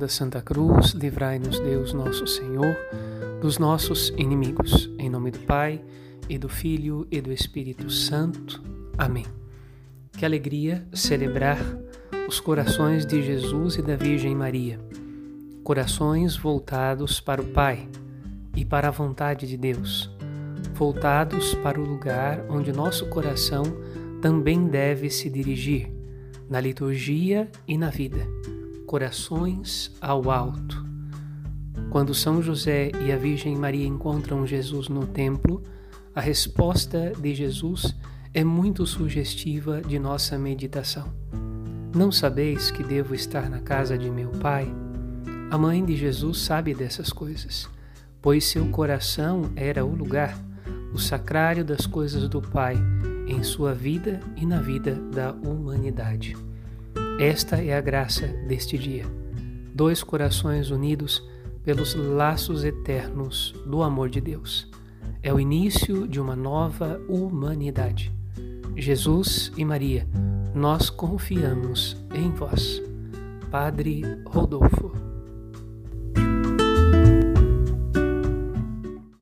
da Santa Cruz, livrai-nos Deus nosso Senhor dos nossos inimigos. Em nome do Pai, e do Filho e do Espírito Santo. Amém. Que alegria celebrar os corações de Jesus e da Virgem Maria, corações voltados para o Pai e para a vontade de Deus, voltados para o lugar onde nosso coração também deve se dirigir, na liturgia e na vida corações ao alto. Quando São José e a Virgem Maria encontram Jesus no templo, a resposta de Jesus é muito sugestiva de nossa meditação. Não sabeis que devo estar na casa de meu Pai? A mãe de Jesus sabe dessas coisas, pois seu coração era o lugar, o sacrário das coisas do Pai em sua vida e na vida da humanidade. Esta é a graça deste dia. Dois corações unidos pelos laços eternos do amor de Deus. É o início de uma nova humanidade. Jesus e Maria, nós confiamos em vós. Padre Rodolfo.